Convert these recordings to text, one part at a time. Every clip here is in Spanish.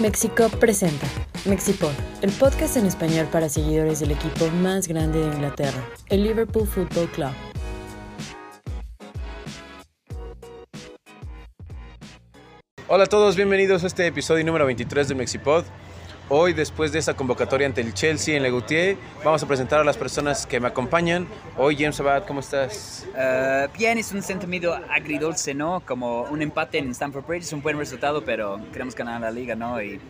Mexico presenta Mexipod, el podcast en español para seguidores del equipo más grande de Inglaterra, el Liverpool Football Club. Hola a todos, bienvenidos a este episodio número 23 de Mexipod. Hoy, después de esa convocatoria ante el Chelsea en Legutier, vamos a presentar a las personas que me acompañan. Hoy, James Abad, ¿cómo estás? Uh, bien, es un sentimiento agridulce, ¿no? Como un empate en Stamford Bridge es un buen resultado, pero queremos ganar la liga, ¿no? Y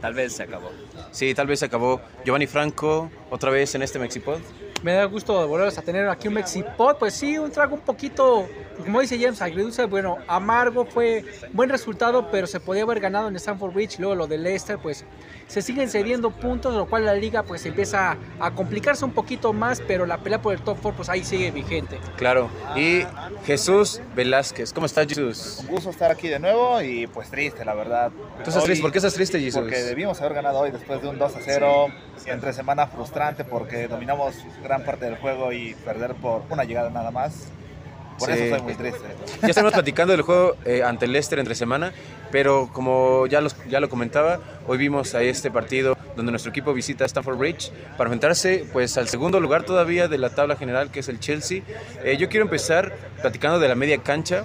tal vez se acabó. Sí, tal vez se acabó. Giovanni Franco, otra vez en este Mexipod. Me da gusto volver a tener aquí un Mexipod. Pues sí, un trago un poquito, como dice James, agridulce. Bueno, amargo fue buen resultado, pero se podía haber ganado en Stamford Bridge. Luego lo de Leicester, pues se siguen cediendo puntos, lo cual la liga pues empieza a complicarse un poquito más, pero la pelea por el top 4 pues ahí sigue vigente. Claro. Y Jesús Velázquez, ¿cómo estás Jesús? Un gusto estar aquí de nuevo y pues triste, la verdad. ¿Tú estás Hoy- triste? ¿Por qué estás triste Jesús? Porque debimos haber ganado hoy después de un 2 a 0, entre semana frustrante porque dominamos gran parte del juego y perder por una llegada nada más. Por Sí. eso soy muy triste. Ya estamos platicando del juego eh, ante el Leicester entre semana, pero como ya, los- ya lo comentaba, hoy vimos a este partido donde nuestro equipo visita Stamford Bridge para enfrentarse pues al segundo lugar todavía de la tabla general que es el Chelsea. Eh, yo quiero empezar platicando de la media cancha.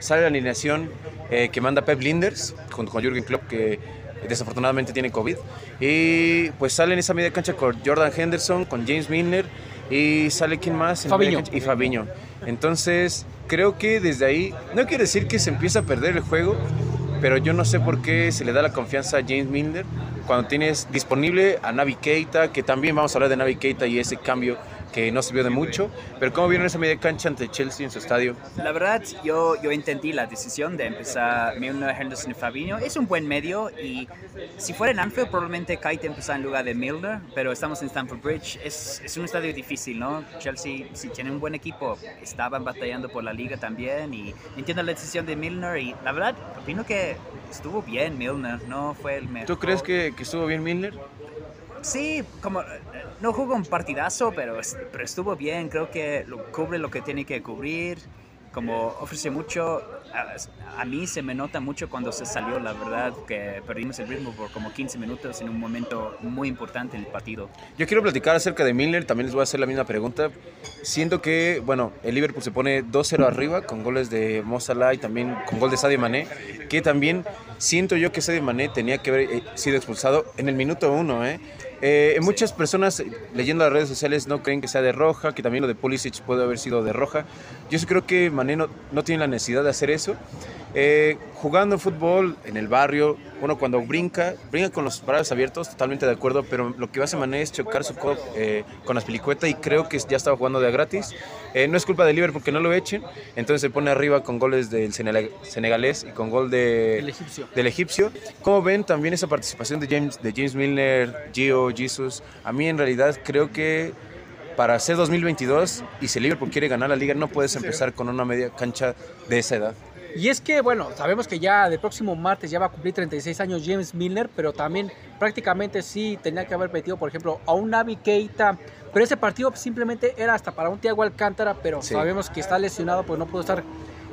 Sale la alineación eh, que manda Pep Linders junto con Jürgen Klopp que desafortunadamente tiene COVID y pues sale en esa media cancha con Jordan Henderson, con James Milner y sale quién más en cancha? y Fabiño. Entonces, creo que desde ahí, no quiere decir que se empieza a perder el juego, pero yo no sé por qué se le da la confianza a James Milner cuando tienes disponible a Navi Keita, que también vamos a hablar de Navi Keita y ese cambio que no sirvió de mucho, pero ¿cómo vieron esa media cancha ante Chelsea en su estadio? La verdad, yo, yo entendí la decisión de empezar Milner, Henderson y Fabinho. Es un buen medio y si fuera en Anfield probablemente Kite empezar en lugar de Milner, pero estamos en Stamford Bridge. Es, es un estadio difícil, ¿no? Chelsea, si tiene un buen equipo, estaban batallando por la liga también y entiendo la decisión de Milner y la verdad, opino que estuvo bien Milner, no fue el mejor. ¿Tú crees que, que estuvo bien Milner? Sí, como eh, no jugó un partidazo, pero, pero estuvo bien. Creo que lo, cubre lo que tiene que cubrir. Como ofrece mucho, a, mí se me nota mucho cuando se salió, la verdad, que perdimos el ritmo por como 15 minutos en un momento muy importante en el partido. Yo quiero platicar acerca de Milner, también les voy a hacer la misma pregunta. Siento que, bueno, el Liverpool se pone 2-0 arriba con goles de Mo Salah y también con gol de Sadio Mané, que también siento yo que Sadio Mané tenía que haber eh, sido expulsado en el minuto 1, ¿eh? Eh, muchas personas eh, leyendo las redes sociales no creen que sea de roja, que también lo de Pulisic puede haber sido de roja. Yo creo que Mané no, no tiene la necesidad de hacer eso. Eh, jugando fútbol en el barrio, uno cuando brinca, brinca con los brazos abiertos, totalmente de acuerdo, pero lo que hace Mané es chocar su codo eh, con las pelicuetas y creo que ya estaba jugando de a gratis. Eh, no es culpa de Liverpool que no lo echen, entonces se pone arriba con goles del senegalés y con gol de, egipcio. del egipcio. ¿Cómo ven también esa participación de James, de James Milner, Gio, Jesus? A mí en realidad creo que para ser 2022 y si Liverpool quiere ganar la liga no puedes empezar con una media cancha de esa edad. Y es que, bueno, sabemos que ya el próximo martes ya va a cumplir 36 años James Milner, pero también prácticamente sí tenía que haber metido, por ejemplo, a un Navi Keita. Pero ese partido simplemente era hasta para un Thiago Alcántara, pero Sí. sabemos que está lesionado, pues no pudo estar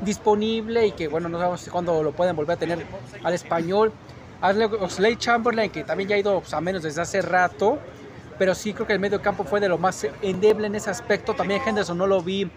disponible y que, bueno, no sabemos cuándo lo pueden volver a tener al español. Oxley Chamberlain, que también ya ha ido pues, a menos desde hace rato, pero sí creo que el medio campo fue de lo más endeble en ese aspecto. También Henderson no lo vi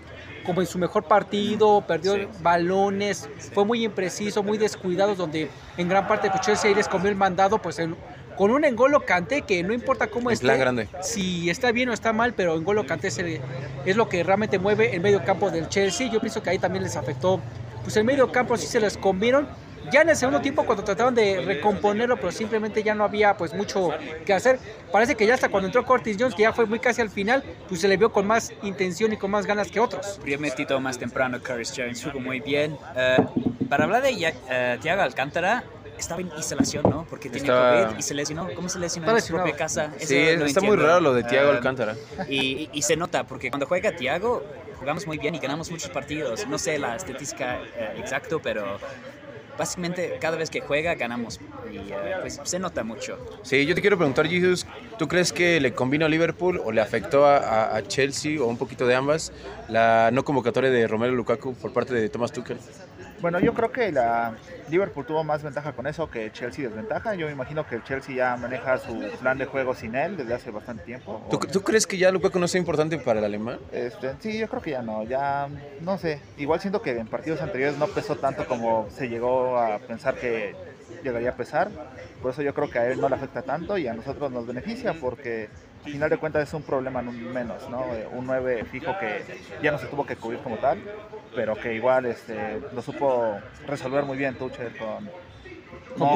como en su mejor partido, perdió Sí. balones, fue muy impreciso, muy descuidado, donde en gran parte pues, Chelsea ahí les comió el mandado, pues en- con un Engolo Kanté que no importa cómo esté, grande. si está bien o está mal, pero Engolo Kanté se- es lo que realmente mueve el medio campo del Chelsea. Yo pienso que ahí también les afectó, pues el medio campo sí se les comieron. Ya en el segundo tiempo cuando trataron de recomponerlo, pero simplemente ya no había pues mucho que hacer. Parece que ya hasta cuando entró Curtis Jones, que ya fue muy casi al final, pues se le vio con más intención y con más ganas que otros. Yo metido más temprano Curtis Jones, jugó muy bien. Eh, para hablar de eh, Thiago Alcántara, estaba en instalación, ¿no? Porque Estaba- COVID y se lesionó. ¿Cómo se lesionó Está en su propia casa? Eso Sí, está muy entiendo. raro lo de Thiago Eh, Alcántara. Y, y- y se nota, porque cuando juega Thiago, jugamos muy bien y ganamos muchos partidos. No sé la estadística eh, exacto, pero básicamente cada vez que juega ganamos. Y eh, pues se nota mucho. Sí, yo te quiero preguntar, Jesus, ¿tú crees que le convino a Liverpool o le afectó a, Chelsea o un poquito de ambas la no convocatoria de Romelu Lukaku por parte de Thomas Tuchel? Bueno, yo creo que la Liverpool tuvo más ventaja con eso que Chelsea desventaja. Yo me imagino que el Chelsea ya maneja su plan de juego sin él desde hace bastante tiempo. ¿Tú, tú crees que ya Lukaku no sea importante para el alemán? Este, sí, yo creo que ya no. Ya no sé. Igual siento que en partidos anteriores no pesó tanto como se llegó a pensar que llegaría a pesar. Por eso yo creo que a él no le afecta tanto y a nosotros nos beneficia porque al final de cuentas es un problema menos, ¿no? Eh, un 9 fijo que ya no se tuvo que cubrir como tal, pero que igual este, lo supo resolver muy bien Tuchel con, con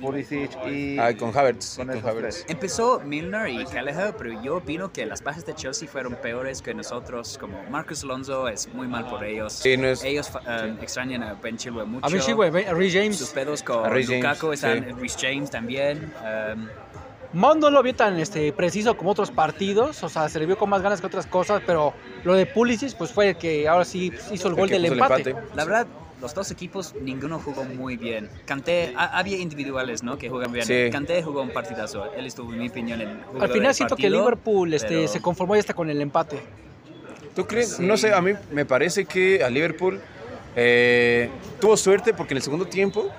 Pulisic. y ah, con Havertz. Con con Havertz. Empezó Milner y Kelleher, pero yo opino que las bajas de Chelsea fueron peores que nosotros. Como Marcus Alonso es muy mal por ellos. Sí, no es... Ellos um, extrañan a Ben Chilwell mucho. A Ben Chilwell, a Rhys James. Sus pedos con Rhys Lukaku James, están, sí. Rhys James también. Um, Mount no lo vio tan este, preciso como otros partidos, o sea, se le vio con más ganas que otras cosas, pero lo de Pulisic pues fue el que ahora sí hizo el El gol del el empate. empate. la verdad, los dos equipos, ninguno jugó muy bien. Kanté, ha- había individuales, ¿no? Que juegan bien. Sí. Kanté jugó un partidazo. Él estuvo, en mi opinión, en jugador Al final siento que Liverpool este, pero- se conformó ya hasta con el empate. ¿Tú crees? Sí. No sé, a mí me parece que a Liverpool eh, tuvo suerte porque en el segundo tiempo,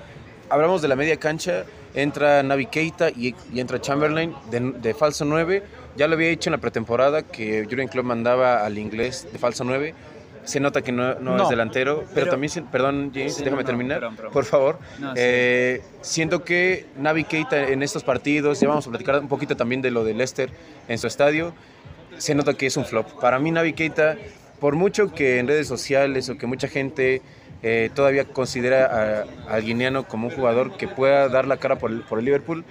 hablamos de la media cancha, entra Navi Keita y, y entra Chamberlain de, de falso 9. Ya lo había hecho en la pretemporada que Jurgen Klopp mandaba al inglés de falso 9. Se nota que no, no No. es delantero, pero, Pero- también, se- perdón James, Sí, déjame no, terminar, perdón, perdón. por favor. Sí. Eh, siento que Navi Keita en estos partidos, ya vamos a platicar un poquito también de lo de Leicester en su estadio, se nota que es un flop. Para mí Navi Keita, por mucho que en redes sociales o que mucha gente eh, todavía considera al guineano como un jugador que pueda dar la cara por el, el Liverpool,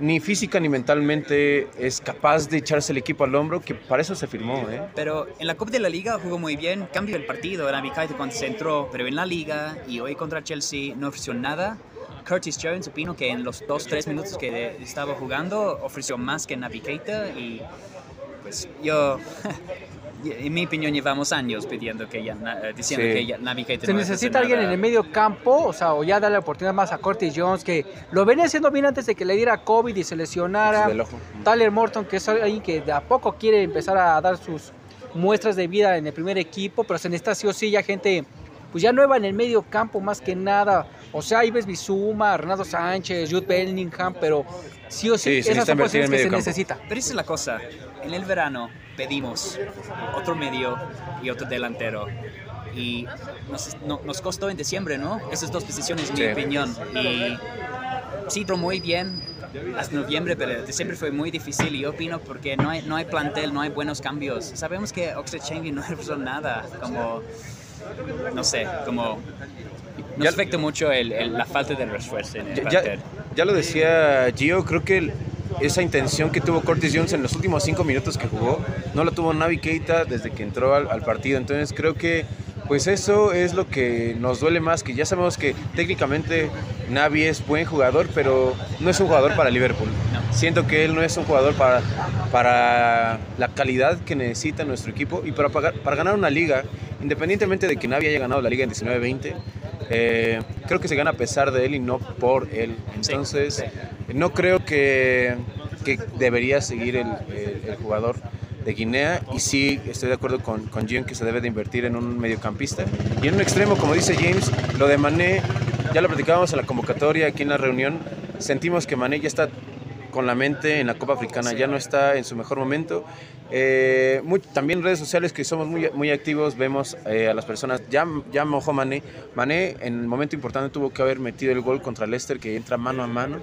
ni física ni mentalmente es capaz de echarse el equipo al hombro, que para eso se firmó. ¿eh? Pero en la Copa de la Liga jugó muy bien, cambió el partido, Keita cuando se entró, pero en la Liga y hoy contra Chelsea no ofreció nada. Curtis Jones opino que en los 2-3 minutos que estaba jugando ofreció más que Navi y pues yo, en mi opinión llevamos años pidiendo que ya, na- eh, diciendo Sí. que ya Se necesita alguien nada. en el medio campo, o sea, o ya darle oportunidad más a Curtis Jones, que lo venía haciendo bien antes de que le diera COVID y se lesionara. Del ojo. Tyler Morton, que es alguien que de a poco quiere empezar a dar sus muestras de vida en el primer equipo, pero se necesita sí o sí ya gente, pues ya nueva en el medio campo más que nada. O sea, Ives Bizuma, Renato Sánchez, Jude Bellingham, pero sí o sí, Sí, esas son posiciones que se campo. necesita. Pero esa es la cosa, en el verano pedimos otro medio y otro delantero. Y nos, no- nos costó en diciembre, ¿no? Esas dos posiciones, en Sí. mi opinión. Y sí, muy bien hasta noviembre, pero diciembre fue muy difícil. Y yo opino porque no hay, no hay plantel, no hay buenos cambios. Sabemos que Oxlade no representó nada. Como, no sé, como... Nos Ya- afecta mucho el- el- la falta de refuerzo en el Ya, plantel. ya- ya lo decía Gio, creo que el- esa intención que tuvo Curtis Jones en los últimos cinco minutos que jugó, no la tuvo Navi Keita desde que entró al, al partido. Entonces creo que pues eso es lo que nos duele más, que ya sabemos que técnicamente Navi es buen jugador, pero no es un jugador para Liverpool. Siento que él no es un jugador para, para la calidad que necesita nuestro equipo y para, para ganar una liga, independientemente de que Navi haya ganado la liga en 19-20, eh, creo que se gana a pesar de él y no por él. Entonces, no creo que, debería seguir el, jugador de Guinea y sí estoy de acuerdo con, con Gian que se debe de invertir en un mediocampista y en un extremo, como dice James, lo de Mané, ya lo platicábamos en la convocatoria aquí en la reunión, sentimos que Mané ya está con la mente en la Copa Africana, ya no está en su mejor momento. Eh, muy- también redes sociales que somos muy, muy activos, vemos eh, a las personas, ya, ya mojó Mané. Mané en el momento importante tuvo que haber metido el gol contra Leicester, que entra mano a mano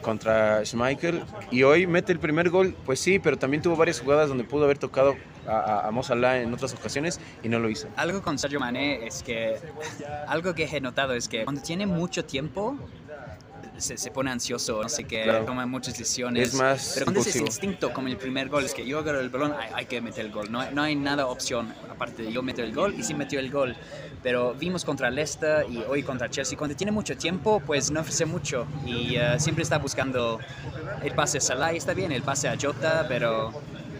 contra Schmeichel. Y hoy mete el primer gol, pues sí, pero también tuvo varias jugadas donde pudo haber tocado a, a Mo Salah en otras ocasiones y no lo hizo. Algo con Sergio Mané es que algo que he notado es que cuando tiene mucho tiempo se, se pone ansioso, no sé qué, Claro. toma muchas decisiones. Es más Pero cuando es instinto, como el primer gol, es que yo agarro el balón, hay, hay que meter el gol. No, no hay nada opción aparte de yo meter el gol y sí metió el gol. Pero vimos contra Leicester y hoy contra Chelsea. Cuando tiene mucho tiempo, pues no ofrece mucho y eh, siempre está buscando el pase a Salah está bien, el pase a Jota, pero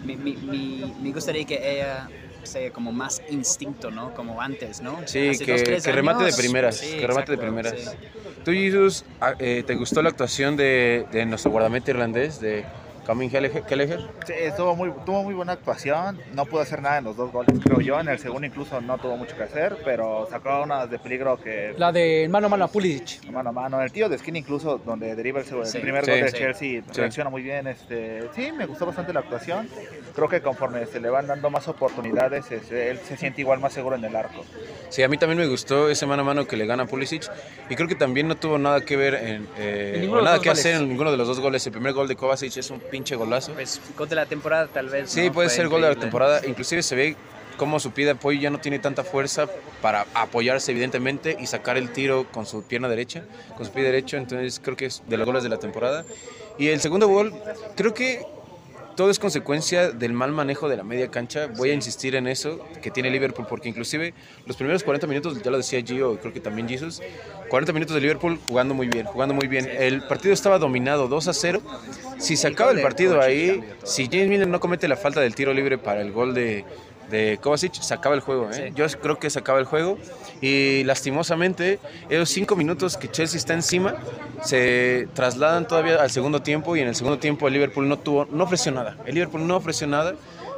me, me- me- me gustaría que ella sea como más instinto, ¿no? Como antes, ¿no? Sí, Hace que, dos, que remate de años. primeras, Sí, que remate de exacto, primeras. sí. Tú, Jesus, ah, eh, ¿te gustó la actuación de, de nuestro guardameta irlandés, de Kamin Kelleher. Sí, estuvo muy, tuvo muy buena actuación. No pudo hacer nada en los dos goles, creo yo. En el segundo incluso no tuvo mucho que hacer, pero sacó unas de peligro que... La de mano a mano a Pulisic. Mano a mano. El tiro de skin incluso, donde deriva el, el Sí, primer sí, gol de sí. Chelsea, reacciona muy bien. Este, sí, me gustó bastante la actuación. Creo que conforme se le van dando más oportunidades, este, él se siente igual más seguro en el arco. Sí, a mí también me gustó ese mano a mano que le gana Pulisic y creo que también no tuvo nada que ver en, eh, En nada que goles. hacer en ninguno de los dos goles. El primer gol de Kovacic es un pinche golazo. Pues gol de la temporada tal vez. Sí, ¿no? puede Fue ser gol de la temporada. Inclusive se ve cómo su pie de apoyo ya no tiene tanta fuerza para apoyarse evidentemente y sacar el tiro con su pierna derecha, con su pie derecho. Entonces creo que es de los goles de la temporada. Y el segundo gol, creo que todo es consecuencia del mal manejo de la media cancha. Voy a insistir en eso que tiene Liverpool, porque inclusive los primeros 40 minutos, ya lo decía Gio, creo que también Jesus, 40 minutos de Liverpool jugando muy bien, jugando muy bien. El partido estaba dominado 2 a 0. Si se acaba el partido ahí, si James Miller no comete la falta del tiro libre para el gol de, de Kovacic, se acaba el juego. ¿eh? Sí. Yo creo que se acaba el juego. Y lastimosamente, esos cinco minutos que Chelsea está encima se trasladan todavía al segundo tiempo. Y en el segundo tiempo, el Liverpool no, tuvo, no ofreció nada. El Liverpool no ofreció nada.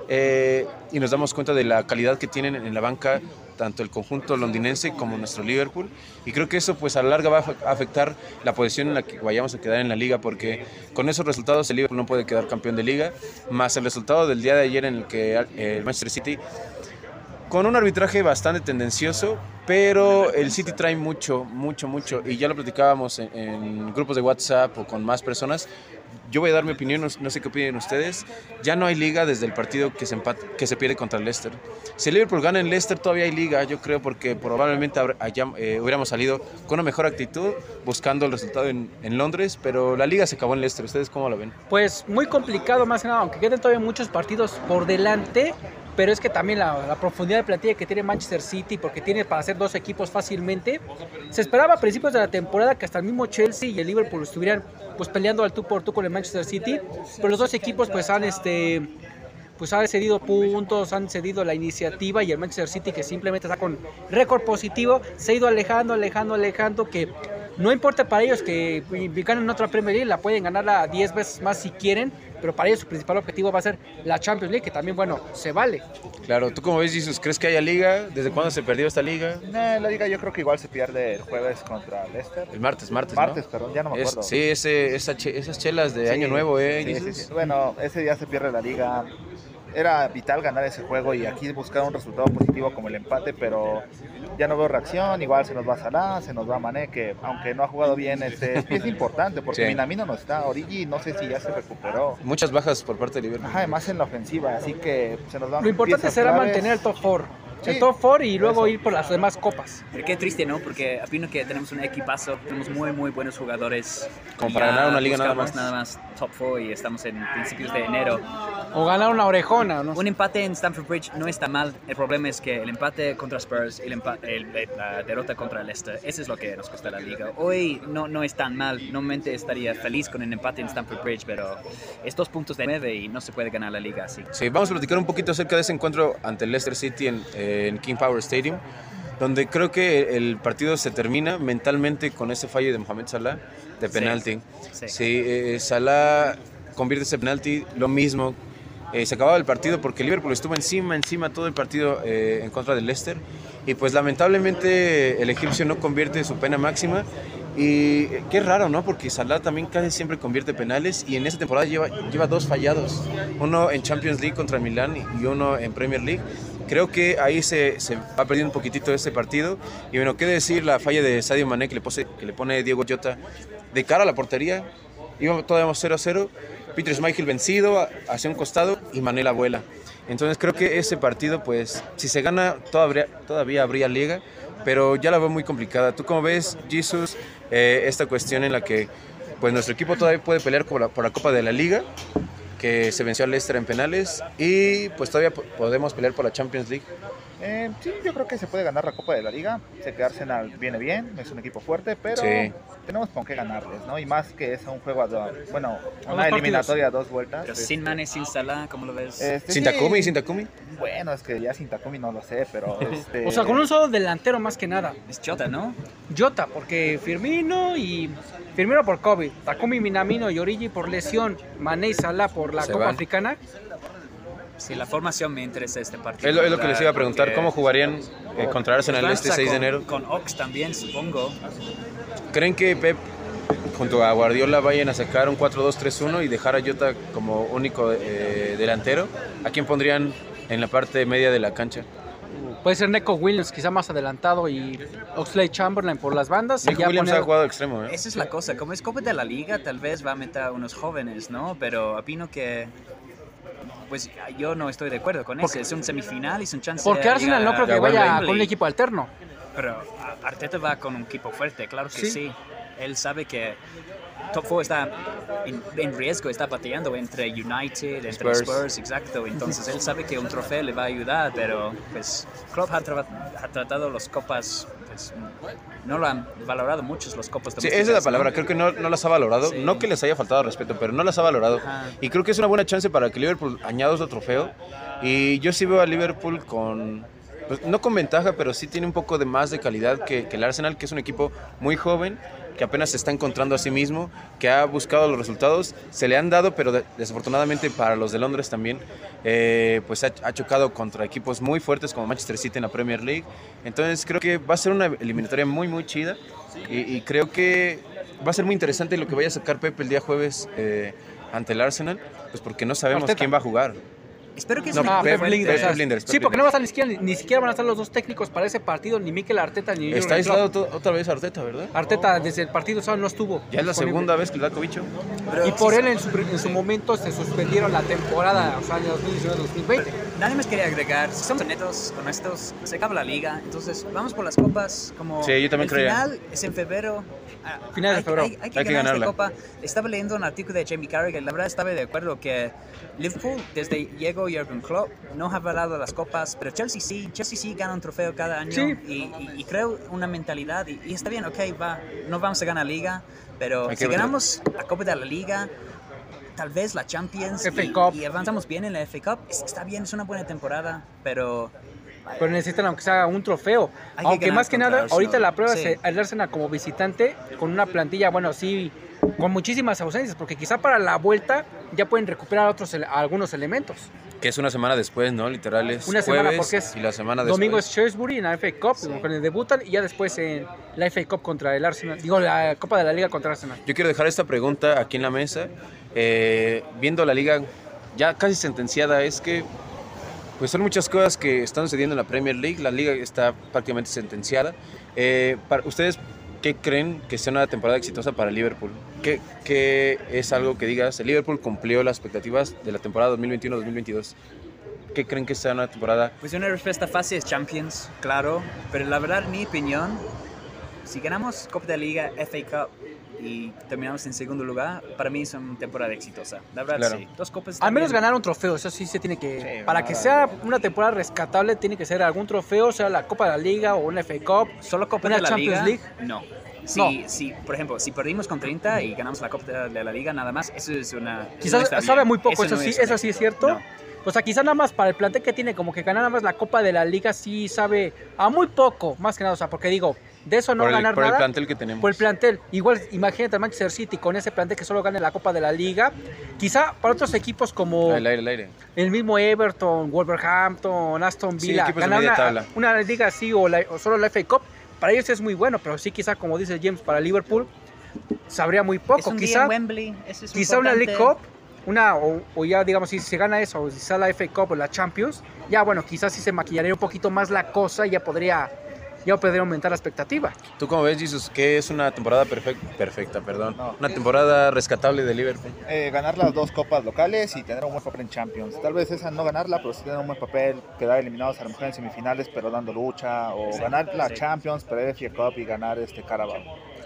eh, y nos damos cuenta de la calidad que tienen en la banca tanto el conjunto londinense como nuestro Liverpool y creo que eso pues a la larga va a afe- a afectar la posición en la que vayamos a quedar en la liga porque con esos resultados el Liverpool no puede quedar campeón de liga más el resultado del día de ayer en el que eh, el Manchester City con un arbitraje bastante tendencioso, pero el City trae mucho, mucho, mucho, y ya lo platicábamos en, en grupos de WhatsApp o con más personas. Yo voy a dar mi opinión, no, no sé qué opinen ustedes. Ya no hay liga desde el partido que se, empat- que se pierde contra el Leicester. Si el Liverpool gana en Leicester, todavía hay liga, yo creo, porque probablemente haya- eh, hubiéramos salido con una mejor actitud buscando el resultado en, en Londres, pero la liga se acabó en Leicester. ¿Ustedes cómo lo ven? Pues muy complicado más que nada, aunque queden todavía muchos partidos por delante, pero es que también la, la profundidad de plantilla que tiene Manchester City, porque tiene para hacer dos equipos fácilmente, se esperaba a principios de la temporada que hasta el mismo Chelsea y el Liverpool estuvieran pues peleando al tú por tú con el Manchester City, pero los dos equipos pues han este pues han cedido puntos, han cedido la iniciativa y el Manchester City que simplemente está con récord positivo, se ha ido alejando, alejando, alejando, que no importa para ellos que ganen otra Premier League, la pueden ganar a 10 veces más si quieren, pero para ellos su principal objetivo va a ser la Champions League, que también, bueno, se vale. Claro, ¿tú cómo ves, Jesus? ¿Crees que haya liga? ¿Desde cuándo se perdió esta liga? La liga yo creo que igual se pierde el jueves contra Leicester. El martes, martes, ¿no? Martes, perdón, ya no me Es- acuerdo. sí, ese, esa che- esas chelas de Sí, Año Nuevo, ¿eh? sí, sí, Jesus? sí. Bueno, ese día se pierde la liga. Era vital ganar ese juego y aquí buscar un resultado positivo como el empate, pero ya no veo reacción. Igual se nos va Salah, se nos va Mané, que aunque no ha jugado bien, este, es importante porque Sí. Minamino no está. Origi no sé si ya se recuperó. Muchas bajas por parte de Liverpool. Ajá, además en la ofensiva, así que se nos van Lo importante será claves. mantener el top 4. El Sí, top 4 y luego eso. ir por las demás copas. Pero qué triste, ¿no? Porque opino que tenemos un equipazo, tenemos muy, muy buenos jugadores. Como para ganar una liga nada más. nada más top 4 y estamos en principios de enero. O ganar una orejona, ¿no? Un empate en Stamford Bridge no está mal. El problema es que el empate contra Spurs y el empa- el- la derrota contra Leicester, eso es lo que nos cuesta la liga. Hoy no, no es tan mal. Normalmente estaría feliz con el empate en Stamford Bridge, pero es dos puntos de nueve y no se puede ganar la liga así. Sí, vamos a platicar un poquito acerca de ese encuentro ante el Leicester City en, en King Power Stadium, donde creo que el partido se termina mentalmente con ese fallo de Mohamed Salah de Sí, penalti. sí. Sí, eh, Salah convierte ese penalti, lo mismo. Eh, se acababa el partido porque Liverpool estuvo encima, encima todo el partido eh, en contra del Leicester. Y pues lamentablemente el egipcio no convierte su pena máxima. Y eh, qué raro, ¿no? Porque Salah también casi siempre convierte penales y en esta temporada lleva, lleva dos fallados. Uno en Champions League contra Milán y uno en Premier League. Creo que ahí se, se va perdiendo un poquitito ese partido. Y bueno, qué decir la falla de Sadio Mané que le, pose- que le pone Diego Jota de cara a la portería. Íbamos todavía 0 a 0. Peter Schmeichel vencido hacia un costado y Mané la vuela. Entonces creo que ese partido, pues, si se gana, todavía, todavía habría liga, pero ya la veo muy complicada. ¿Tú cómo ves, Jesus, eh, esta cuestión en la que pues nuestro equipo todavía puede pelear por la, por la Copa de la Liga, que se venció al Leicester en penales, y pues todavía po- podemos pelear por la Champions League? Eh, sí, yo creo que se puede ganar la Copa de la Liga. Sé que Arsenal viene bien, es un equipo fuerte, pero Sí. tenemos con qué ganarles, ¿no? Y más que es un juego, a do- bueno, una dos eliminatoria a dos vueltas. Pero este, sin Mane, sin Salah, ¿cómo lo ves? este, ¿Sin sí, Takumi? ¿Sin Takumi? Bueno, es que ya sin Takumi no lo sé, pero este... O sea, con un solo delantero más que nada. Es Jota, ¿no? Jota, porque Firmino y Firmino por COVID, Takumi Minamino y Origi por lesión, Mané y Salah por la Se Copa van. Africana. Sí, la formación me interesa este partido. Es lo, es lo que les iba a preguntar, ¿cómo jugarían eh, contra Arsenal este 6 de con- enero? Con Ox también, supongo. ¿Creen que Pep junto a Guardiola vayan a sacar un 4-2-3-1 y dejar a Jota como único eh, delantero? ¿A quién pondrían en la parte media de la cancha? Puede ser Neko Williams, quizá más adelantado, y Oxley Chamberlain por las bandas. ya Williams poner- ha jugado extremo, ¿eh? Esa es la cosa, como es Copa de la Liga, tal vez va a meter a unos jóvenes, ¿no? Pero opino que. Pues yo no estoy de acuerdo con eso. Es un semifinal y es un chance. Porque Arsenal no creo que vaya Wembley. con un equipo alterno. Pero Arteta va con un equipo fuerte, claro que Sí. sí. Él sabe que Top 4 está en, en riesgo, está pateando entre United, entre Spurs. Spurs. exacto. Entonces él sabe que un trofeo le va a ayudar, pero pues Klopp ha, tra- ha tratado los copas, pues no lo han valorado muchos los copas Sí, esa es la palabra, creo que no, no las ha valorado, Sí. no que les haya faltado respeto, pero no las ha valorado. Ajá. Y creo que es una buena chance para que Liverpool añada otro trofeo. Y yo sí veo a Liverpool con, pues, no con ventaja, pero sí tiene un poco de más de calidad que, que el Arsenal, que es un equipo muy joven, que apenas se está encontrando a sí mismo, que ha buscado los resultados, se le han dado, pero de- desafortunadamente para los de Londres también, eh, pues ha, ha chocado contra equipos muy fuertes como Manchester City en la Premier League. Entonces creo que va a ser una eliminatoria muy, muy chida. Y, y creo que va a ser muy interesante lo que vaya a sacar Pepe el día jueves eh, ante el Arsenal, pues porque no sabemos Arteta. quién va a jugar. Espero que No, sea Pep Pep Linders, Linders, Pep Sí, porque no va a estar ni siquiera, ni siquiera van a estar los dos técnicos para ese partido, ni Mikel Arteta ni Está aislado otra vez Arteta, ¿verdad? Arteta desde el partido solo no estuvo. Ya es la segunda vez que le da cobicho. Pero Y por él en su, en su momento se suspendieron la temporada, o sea, de 2019-2020. Nadie más quería agregar, si somos netos, honestos, se acaba la liga, entonces vamos por las copas, como Sí, yo también el final es en febrero. Ah, Final de hay- febrero. Hay, hay que Hay que ganar ganarla. esta copa. Estaba leyendo un artículo de Jamie Carragher, la verdad estaba de acuerdo que Liverpool, desde llegó Jurgen Klopp, no ha valorado las copas, pero Chelsea sí, Chelsea sí gana un trofeo cada año Sí. y, y- y creo una mentalidad, y, y está bien, ok, va, no vamos a ganar liga, pero Hay si ganamos la Copa de la Liga, tal vez la Champions y, y avanzamos bien en la FA Cup, es- está bien, es una buena temporada, pero Pero necesitan aunque sea un trofeo. Hay Aunque más que nada, Arsenal. ahorita la prueba Sí. es el Arsenal como visitante con una plantilla, bueno, sí, con muchísimas ausencias, porque quizá para la vuelta ya pueden recuperar otros algunos elementos. Que es una semana después, ¿no? Literal es Una semana jueves porque es y la semana después. Domingo es Shrewsbury en la FA Cup, con el debutan, y ya después en la FA Cup contra el Arsenal, digo, la Copa de la Liga contra Arsenal. Yo quiero dejar esta pregunta aquí en la mesa. Eh, viendo la liga ya casi sentenciada, es que pues son muchas cosas que están sucediendo en la Premier League. La liga está prácticamente sentenciada. Eh, para ustedes, ¿qué creen que sea una temporada exitosa para Liverpool? ¿Qué, qué es algo que digas? El Liverpool cumplió las expectativas de la temporada 2021-2022. ¿Qué creen que sea una temporada? Pues una respuesta fácil es Champions, claro, pero la verdad, mi opinión, si ganamos Copa de Liga, FA Cup y terminamos en segundo lugar, para mí es una temporada exitosa. La verdad, Claro. sí. Dos copas. Al menos ganar un trofeo, eso sí se tiene que. Sí, para que sea una temporada rescatable, tiene que ser algún trofeo, sea la Copa de la Liga o una FA Cup. ¿Solo Copa de la Champions Liga? League. No. Si, si, por ejemplo, si perdimos con 30 y ganamos la Copa de la Liga nada más, eso es una... eso no Quizás sabe bien. muy poco, eso, no sí, es eso sí es cierto. No. O sea, quizás nada más para el plantel que tiene, como que ganar nada más la Copa de la Liga, sí sabe a muy poco, más que nada. O sea, porque digo, de eso no por el, ganar por el nada. plantel que tenemos. por el plantel. Igual, imagínate a Manchester City con ese plantel que solo gane la Copa de la Liga. Quizá para otros equipos como Al aire, al aire. el mismo Everton, Wolverhampton, Aston Villa, ganar una, liga así o, la- o solo la FA Cup, para ellos es muy bueno, pero sí quizá, como dice James, para Liverpool sabría muy Es poco. un día Quizá, en Wembley, eso es quizá una League importante. Cup, una, o, o ya digamos, si se gana eso, o si sale la FA Cup o la Champions, ya bueno, quizás si se maquillaría un poquito más la cosa y ya podría, ya podría aumentar la expectativa. ¿Tú cómo ves, Jesus, que es una temporada perfecta, perfecta perdón, No. una temporada rescatable de Liverpool? Eh, ganar las dos copas locales y tener un buen papel en Champions. Tal vez esa no ganarla, pero sí tener un buen papel, quedar eliminados a lo mejor en semifinales, pero dando lucha, o ganar la. Champions, perder el FA Cup y ganar este Carabao.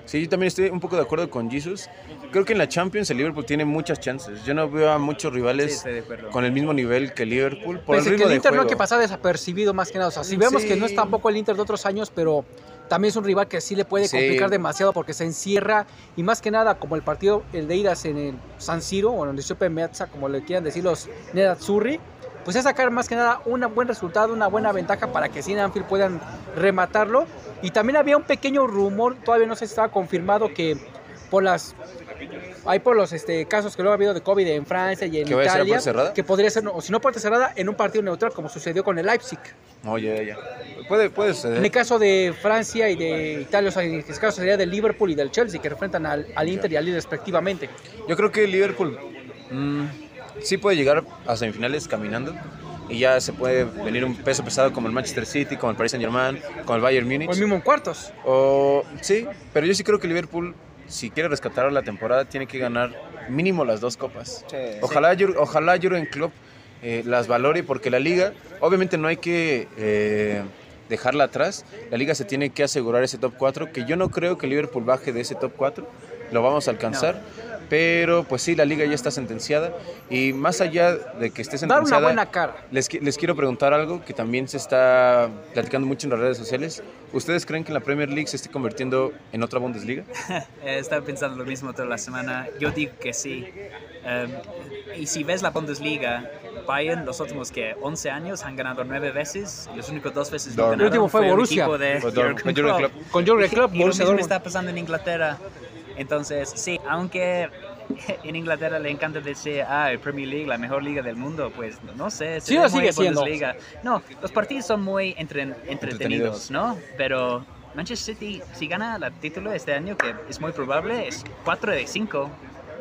Sí, yo también estoy un poco de acuerdo con Jesus. Creo que en la Champions el Liverpool tiene muchas chances. Yo no veo a muchos rivales de con el mismo nivel que Liverpool por Pese el que el de Inter no hay juego. que pasar desapercibido más que nada. O sea, si vemos que no es tampoco el Inter de otros años, pero también es un rival que sí le puede Sí. complicar demasiado porque se encierra y más que nada como el partido, el de idas en el San Siro o en el Meazza, como le quieran decir los Nerazzurri, pues es sacar más que nada un buen resultado, una buena ventaja para que sí en Anfield puedan rematarlo. Y también había un pequeño rumor, todavía no sé si estaba confirmado, que por las hay por los este, casos que luego ha habido de COVID en Francia y en ¿Que ser Italia, que podría ser, o si no puerta cerrada, en un partido neutral, como sucedió con el Leipzig. No, ya, ya. Puede, puede suceder. En el caso de Francia y de Italia, o sea, en este caso sería del Liverpool y del Chelsea, que enfrentan al, al Inter y al Lille respectivamente. Yo creo que el Liverpool mm, sí puede llegar a semifinales caminando y ya se puede venir un peso pesado como el Manchester City, como el Paris Saint Germain, como el Bayern Múnich. O el mismo en cuartos. O, sí, pero yo sí creo que Liverpool, si quiere rescatar la temporada, tiene que ganar mínimo las dos copas. Sí. Ojalá, Jur- ojalá Jurgen Klopp eh, las valore porque la liga, obviamente no hay que eh, dejarla atrás. La liga se tiene que asegurar ese top 4, que yo no creo que Liverpool baje de ese top 4. Lo vamos a alcanzar. Pero pues sí, la liga ya está sentenciada. Y más allá de que esté Dar sentenciada... una buena cara. Les, les quiero preguntar algo que también se está platicando mucho en las redes sociales. ¿Ustedes creen que la Premier League se esté convirtiendo en otra Bundesliga? Estaba pensando lo mismo toda la semana. Yo digo que sí. Em, y si ves la Bundesliga, Bayern los últimos que 11 años han ganado 9 veces y los únicos dos veces Dortmund. ganaron El último fue el Borussia. equipo de Fue Dortmund, Jürgen Klopp. Con Jürgen Klopp, Y lo Borussia mismo está pasando en Inglaterra. Entonces, sí, aunque en Inglaterra le encanta decir, ah, el Premier League, la mejor liga del mundo, pues no sé. Sí, muy sigue siendo. Bundesliga. No, los partidos son muy entren- entretenidos, Entretenidos. ¿no? Pero Manchester City, si gana el título este año, que es muy probable, es 4 de 5.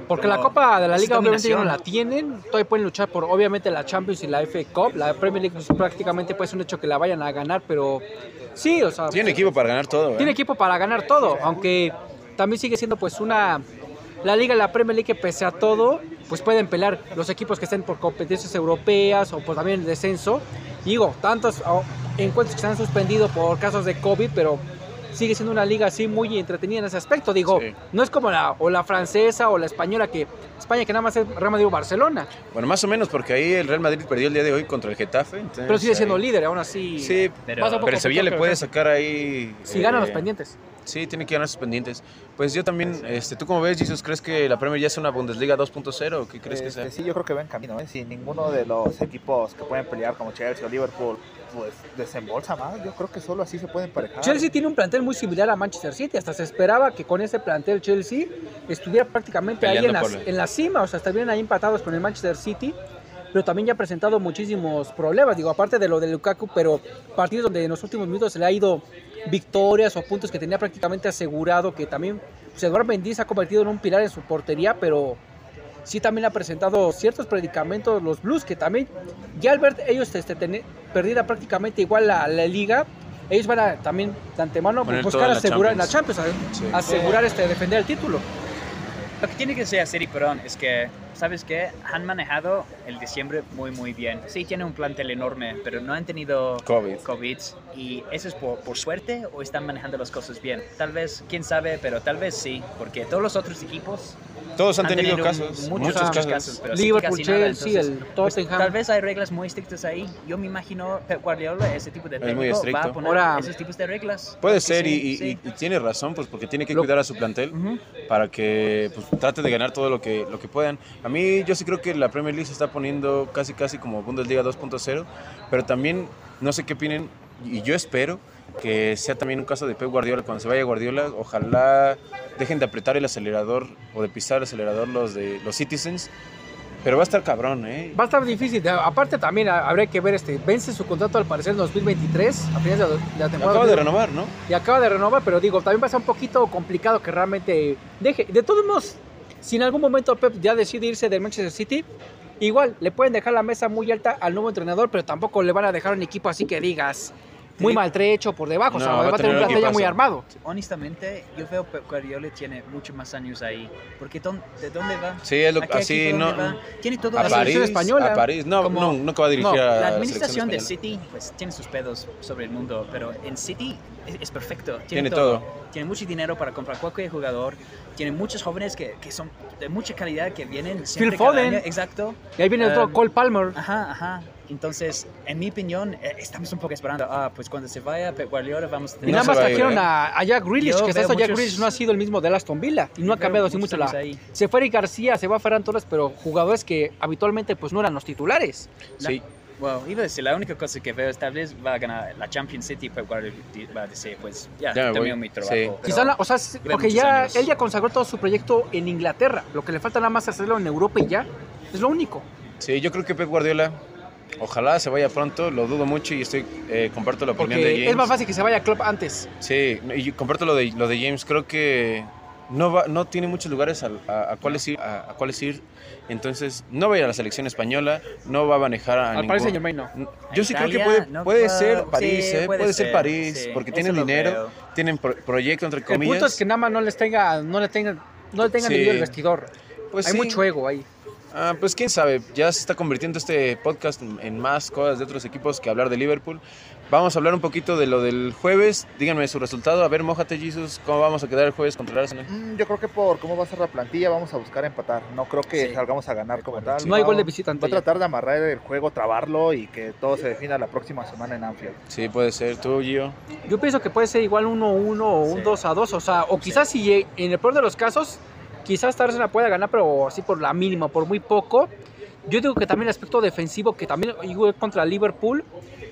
Porque la Copa de la es Liga obviamente ya no la tienen. Todavía pueden luchar por obviamente la Champions y la FA Cup. La Premier League pues, prácticamente puede ser un hecho que la vayan a ganar, pero sí, o sea, Tiene equipo para ganar todo. ¿eh? tiene equipo para ganar todo, aunque también sigue siendo pues una la liga la Premier League que pese a todo pues pueden pelear los equipos que estén por competencias europeas o por también el descenso digo tantos encuentros que se han suspendido por casos de COVID pero sigue siendo una liga así muy entretenida en ese aspecto digo Sí. no es como la o la francesa o la española que España que nada más es Real Madrid o Barcelona Bueno, más o menos, porque ahí el Real Madrid perdió el día de hoy contra el Getafe. entonces pero sigue siendo ahí- líder aún así Sí, Pero- pero el Sevilla le puede sacar ahí. si eh, ganan los pendientes Sí, tiene que ganar sus pendientes. Pues yo también, este, ¿tú cómo ves, Jesus? ¿Crees que la Premier ya es una Bundesliga 2.0 o qué crees que Este, sea? sí, yo creo que va en camino. ¿eh? Si ninguno de los equipos que pueden pelear como Chelsea o Liverpool pues desembolsa más, yo creo que solo así se pueden emparejar. Chelsea tiene un plantel muy similar a Manchester City. Hasta se esperaba que con ese plantel Chelsea estuviera prácticamente ahí en Peleando la, en la cima. O sea, estarían ahí empatados con el Manchester City. Pero también ya ha presentado muchísimos problemas. Digo, aparte de lo de Lukaku, pero partidos donde en los últimos minutos se le ha ido victorias o puntos que tenía prácticamente asegurado. Que también pues, Eduardo Mendy se ha convertido en un pilar en su portería, pero sí también ha presentado ciertos predicamentos los Blues, que también ya al ver ellos este, tener perdida prácticamente igual la, la liga, ellos van a también de antemano Poner buscar en la asegurar en la Champions. Champions, a- Sí. asegurar este, defender el título. Lo que tiene que ser City, perdón, es que, ¿sabes qué? Han manejado el diciembre muy, muy bien. Sí, tienen un plantel enorme, pero no han tenido COVID. COVID. ¿Y eso es por, por suerte o están manejando las cosas bien? Tal vez, quién sabe, pero tal vez sí, porque todos los otros equipos Todos han, han tenido, tenido casos, muchos, muchos, muchos casos. casos, Liverpool, casi nada, Chelsea, el pues, Tottenham. tal vez hay reglas muy estrictas ahí. Yo me imagino Pep Guardiola, ese tipo de Es muy técnico, va estricto. a poner Ahora- esos tipos de reglas. Puede Sí, ser y, sí, y- sí. y- y tiene razón, pues porque tiene que Lo- cuidar a su plantel para que pues, trate de ganar todo lo que, lo que puedan. A mí yo sí creo que la Premier League se está poniendo casi casi como Bundesliga 2.0, pero también no sé qué opinen y yo espero que sea también un caso de Pep Guardiola. Cuando se vaya Guardiola, ojalá dejen de apretar el acelerador o de pisar el acelerador los de los Citizens, pero va a estar cabrón, ¿eh? Va a estar difícil. Aparte también ha- habría que ver, este vence su contrato al parecer en 2023, a finales de la- de la temporada. Acaba de renovar, ¿no? y acaba de renovar, pero digo, también va a ser un poquito complicado que realmente deje. De todos modos, si en algún momento Pep ya decide irse del Manchester City, igual le pueden dejar la mesa muy alta al nuevo entrenador, pero tampoco le van a dejar un equipo así que digas, muy maltrecho por debajo. o sea, No, va, va a tener un plantilla muy armado. Honestamente, yo veo que Guardiola tiene muchos más años ahí. Porque don- ¿de dónde va? Sí, es lo- ¿A qué así no. va? Tiene todo A La. París, selección española. a París. No, Como- no, nunca va a dirigir No, a La selección administración de. City pues, tiene sus pedos sobre el mundo, pero en City es, es perfecto. Tiene, Tiene todo. todo. Tiene mucho dinero para comprar cualquier jugador. Tiene muchos jóvenes que, que son de mucha calidad que vienen siempre cada Foden. año. Exacto. Y ahí viene otro Um, Cole Palmer. Ajá, ajá. Entonces, en mi opinión, eh, estamos un poco esperando. Ah, pues cuando se vaya Pep Guardiola vamos a Y tener... nada se más a trajeron a, a Jack Grealish, Yo que hasta Jack Grealish no ha sido el mismo del Aston Villa y no ha cambiado así mucho la... ahí. Se fue Eric García, se va Ferran Torres, pero jugadores que habitualmente pues no eran los titulares. Sí, Bueno, iba a decir, la única cosa que veo esta vez va a ganar la Champions City, Pep Guardiola va a decir, pues ya, terminó voy. mi trabajo. Sí. pero- Quizá, la- o sea, porque ya años. él ya consagró todo su proyecto en Inglaterra. Lo que le falta nada más es hacerlo en Europa y ya. Es lo único. sí, yo creo que Pep Guardiola, ojalá se vaya pronto, lo dudo mucho y estoy, eh, comparto la opinión de Porque James. es más fácil que se vaya a club antes. Sí, y comparto lo de, lo de James. Creo que no, va, no tiene muchos lugares a, a, a cuáles ir, a, a cuáles ir. Entonces, no va a ir a la selección española, no va a manejar a Al ningún... Paris Saint Germain no. Yo sí creo que puede, no puede ser París, sí, ¿eh? puede, ser, París, sí, porque eso tienen dinero, veo. tienen pro- proyecto, entre El comillas. punto es que nada más no les tenga, no le tengan, no le tengan Sí. el vestidor. Pues Hay sí. mucho ego ahí. Ah, pues quién sabe, ya se está convirtiendo este podcast en más cosas de otros equipos que hablar de Liverpool. Vamos a hablar un poquito de lo del jueves. Díganme su resultado. A ver, mojate, Jesus, ¿cómo vamos a quedar el jueves contra el Arsenal? Mm, Yo creo que por cómo va a ser la plantilla vamos a buscar empatar. No creo que Sí. salgamos a ganar como tal. No hay gol de visitante Va a tratar de amarrar el juego, trabarlo y que todo se defina la próxima semana en Anfield. Sí, puede ser. ¿Tú, Gio? Yo pienso que puede ser igual 1-1 o un Sí. 2-2. O sea, o quizás si lle- en el peor de los casos, quizás Arsenal pueda ganar, pero así por la mínima, por muy poco. Yo digo que también el aspecto defensivo, que también contra Liverpool,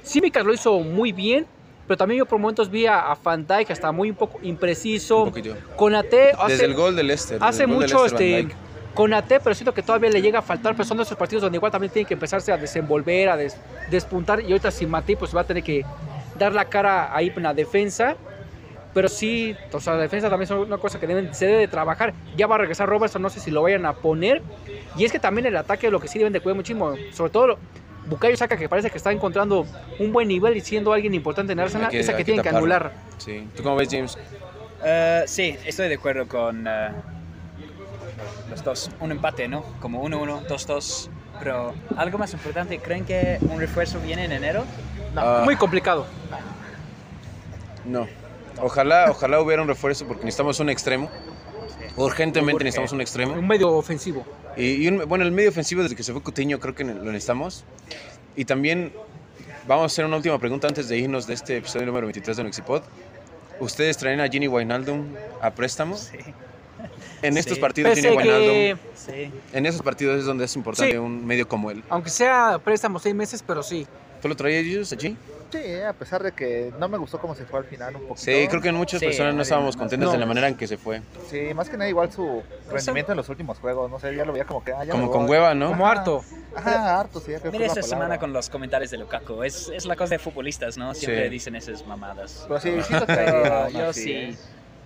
Simikas lo hizo muy bien, pero también yo por momentos vi a, Van Dijk hasta muy un poco impreciso. Un poquito. Conate hace, Desde el gol del Leicester. hace mucho Van este, Dijk. Conate, pero siento que todavía le llega a faltar, pero son de esos partidos donde igual también tiene que empezarse a desenvolver, a des- despuntar, y ahorita sin Matip pues va a tener que dar la cara ahí en la defensa. Pero sí, o sea, la defensa también es una cosa que deben, se debe de trabajar. Ya va a regresar Robertson, no sé si lo vayan a poner. Y es que también el ataque lo que sí deben de cuidar muchísimo. Sobre todo Bukayo Saka, que parece que está encontrando un buen nivel y siendo alguien importante en Arsenal, que- esa que tienen que anular. Sí. ¿Tú cómo ves, James? Eh, sí, estoy de acuerdo con eh, los dos. Un empate, ¿no? Como 1-1, 2-2. Pero algo más importante, ¿creen que un refuerzo viene en enero? Ah, Muy complicado. No. Ojalá, ojalá hubiera un refuerzo porque necesitamos un extremo. Urgentemente Urge. necesitamos un extremo. Un medio ofensivo. Y, y un- bueno, el medio ofensivo desde que se fue Coutinho creo que lo necesitamos. Y también vamos a hacer una última pregunta antes de irnos de este episodio número 23 de Nexipod. ¿Ustedes traen a Gini Wijnaldum a préstamo? Sí. En estos Sí. partidos Pese Gini Wijnaldum, que, Sí. en esos partidos es donde es importante Sí. un medio como él. aunque sea préstamo seis meses, pero sí. ¿Tú lo traías, Jesus, allí? Sí, a pesar de que no me gustó cómo se fue al final un poquito. Sí, creo que muchas Sí, personas no estábamos contentas no. de la manera en que se fue. Sí, más que nada igual su rendimiento en los últimos juegos. No sé, ya lo veía como que. ah, ya Como con hueva, ¿no? Como harto. Ajá, harto, sí, ya creo que Mira esta palabra. semana con los comentarios de Lukaku. Es, es la cosa de futbolistas, ¿no? Siempre Sí. dicen esas mamadas. Pero sí, sí aún yo sí.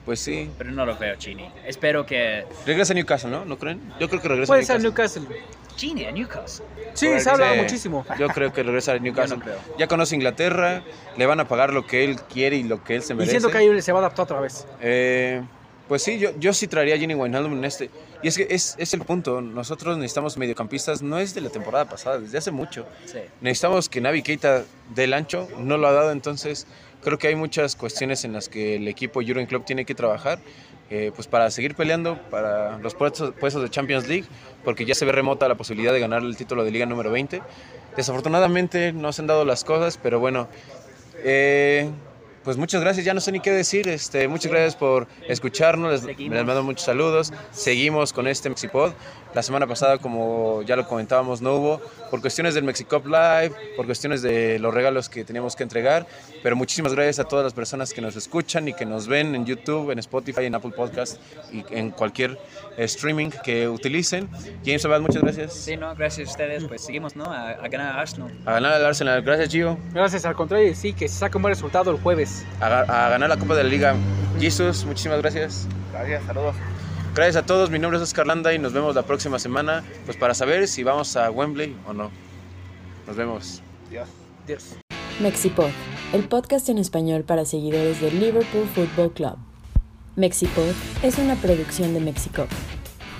Pues sí. pero no lo veo, Chini. Espero que... Regresa a Newcastle, ¿no? ¿No creen? Yo creo que regresa Puede a ser Newcastle. Newcastle. Chini, a Newcastle. Sí, Puede se habla ser. muchísimo. Yo creo que regresa a Newcastle. Yo no creo. Ya conoce Inglaterra, le van a pagar lo que él quiere y lo que él se Y merece. siento que ahí se va a adaptar otra vez. Eh, pues sí, yo, yo sí traería a Gini Wijnaldum en este. Y es que es, es el punto. Nosotros necesitamos mediocampistas. No es de la temporada pasada, desde hace mucho. Sí. Necesitamos que Navi Keita dé el ancho. No lo ha dado, entonces creo que hay muchas cuestiones en las que el equipo Jurgen Klopp tiene que trabajar. eh, pues para seguir peleando para los puestos, puestos de Champions League, porque ya se ve remota la posibilidad de ganar el título de Liga número 20. Desafortunadamente no se han dado las cosas, pero bueno, eh, pues muchas gracias, ya no sé ni qué decir. Este, muchas gracias por escucharnos, les, Seguimos. les mando muchos saludos. Seguimos con este Mexipod. La semana pasada, como ya lo comentábamos, no hubo por cuestiones del Mexicop Live, por cuestiones de los regalos que teníamos que entregar. Pero muchísimas gracias a todas las personas que nos escuchan y que nos ven en YouTube, en Spotify, en Apple Podcast y en cualquier eh, streaming que utilicen. James Abad, muchas gracias. Sí, no, gracias a ustedes. Pues seguimos, ¿no? A, a ganar a Arsenal. A ganar al Arsenal. Gracias, Gio. Gracias, al contrario, sí, que se saque un buen resultado el jueves. A, a ganar la Copa de la Liga. Jesus, muchísimas gracias. Gracias, saludos. Gracias a todos, mi nombre es Oscar Landa y nos vemos la próxima semana pues para saber si vamos a Wembley o no. Nos vemos. Dios. Dios. Mexipod, el podcast en español para seguidores del Liverpool Football Club. Mexipod es una producción de Mexico.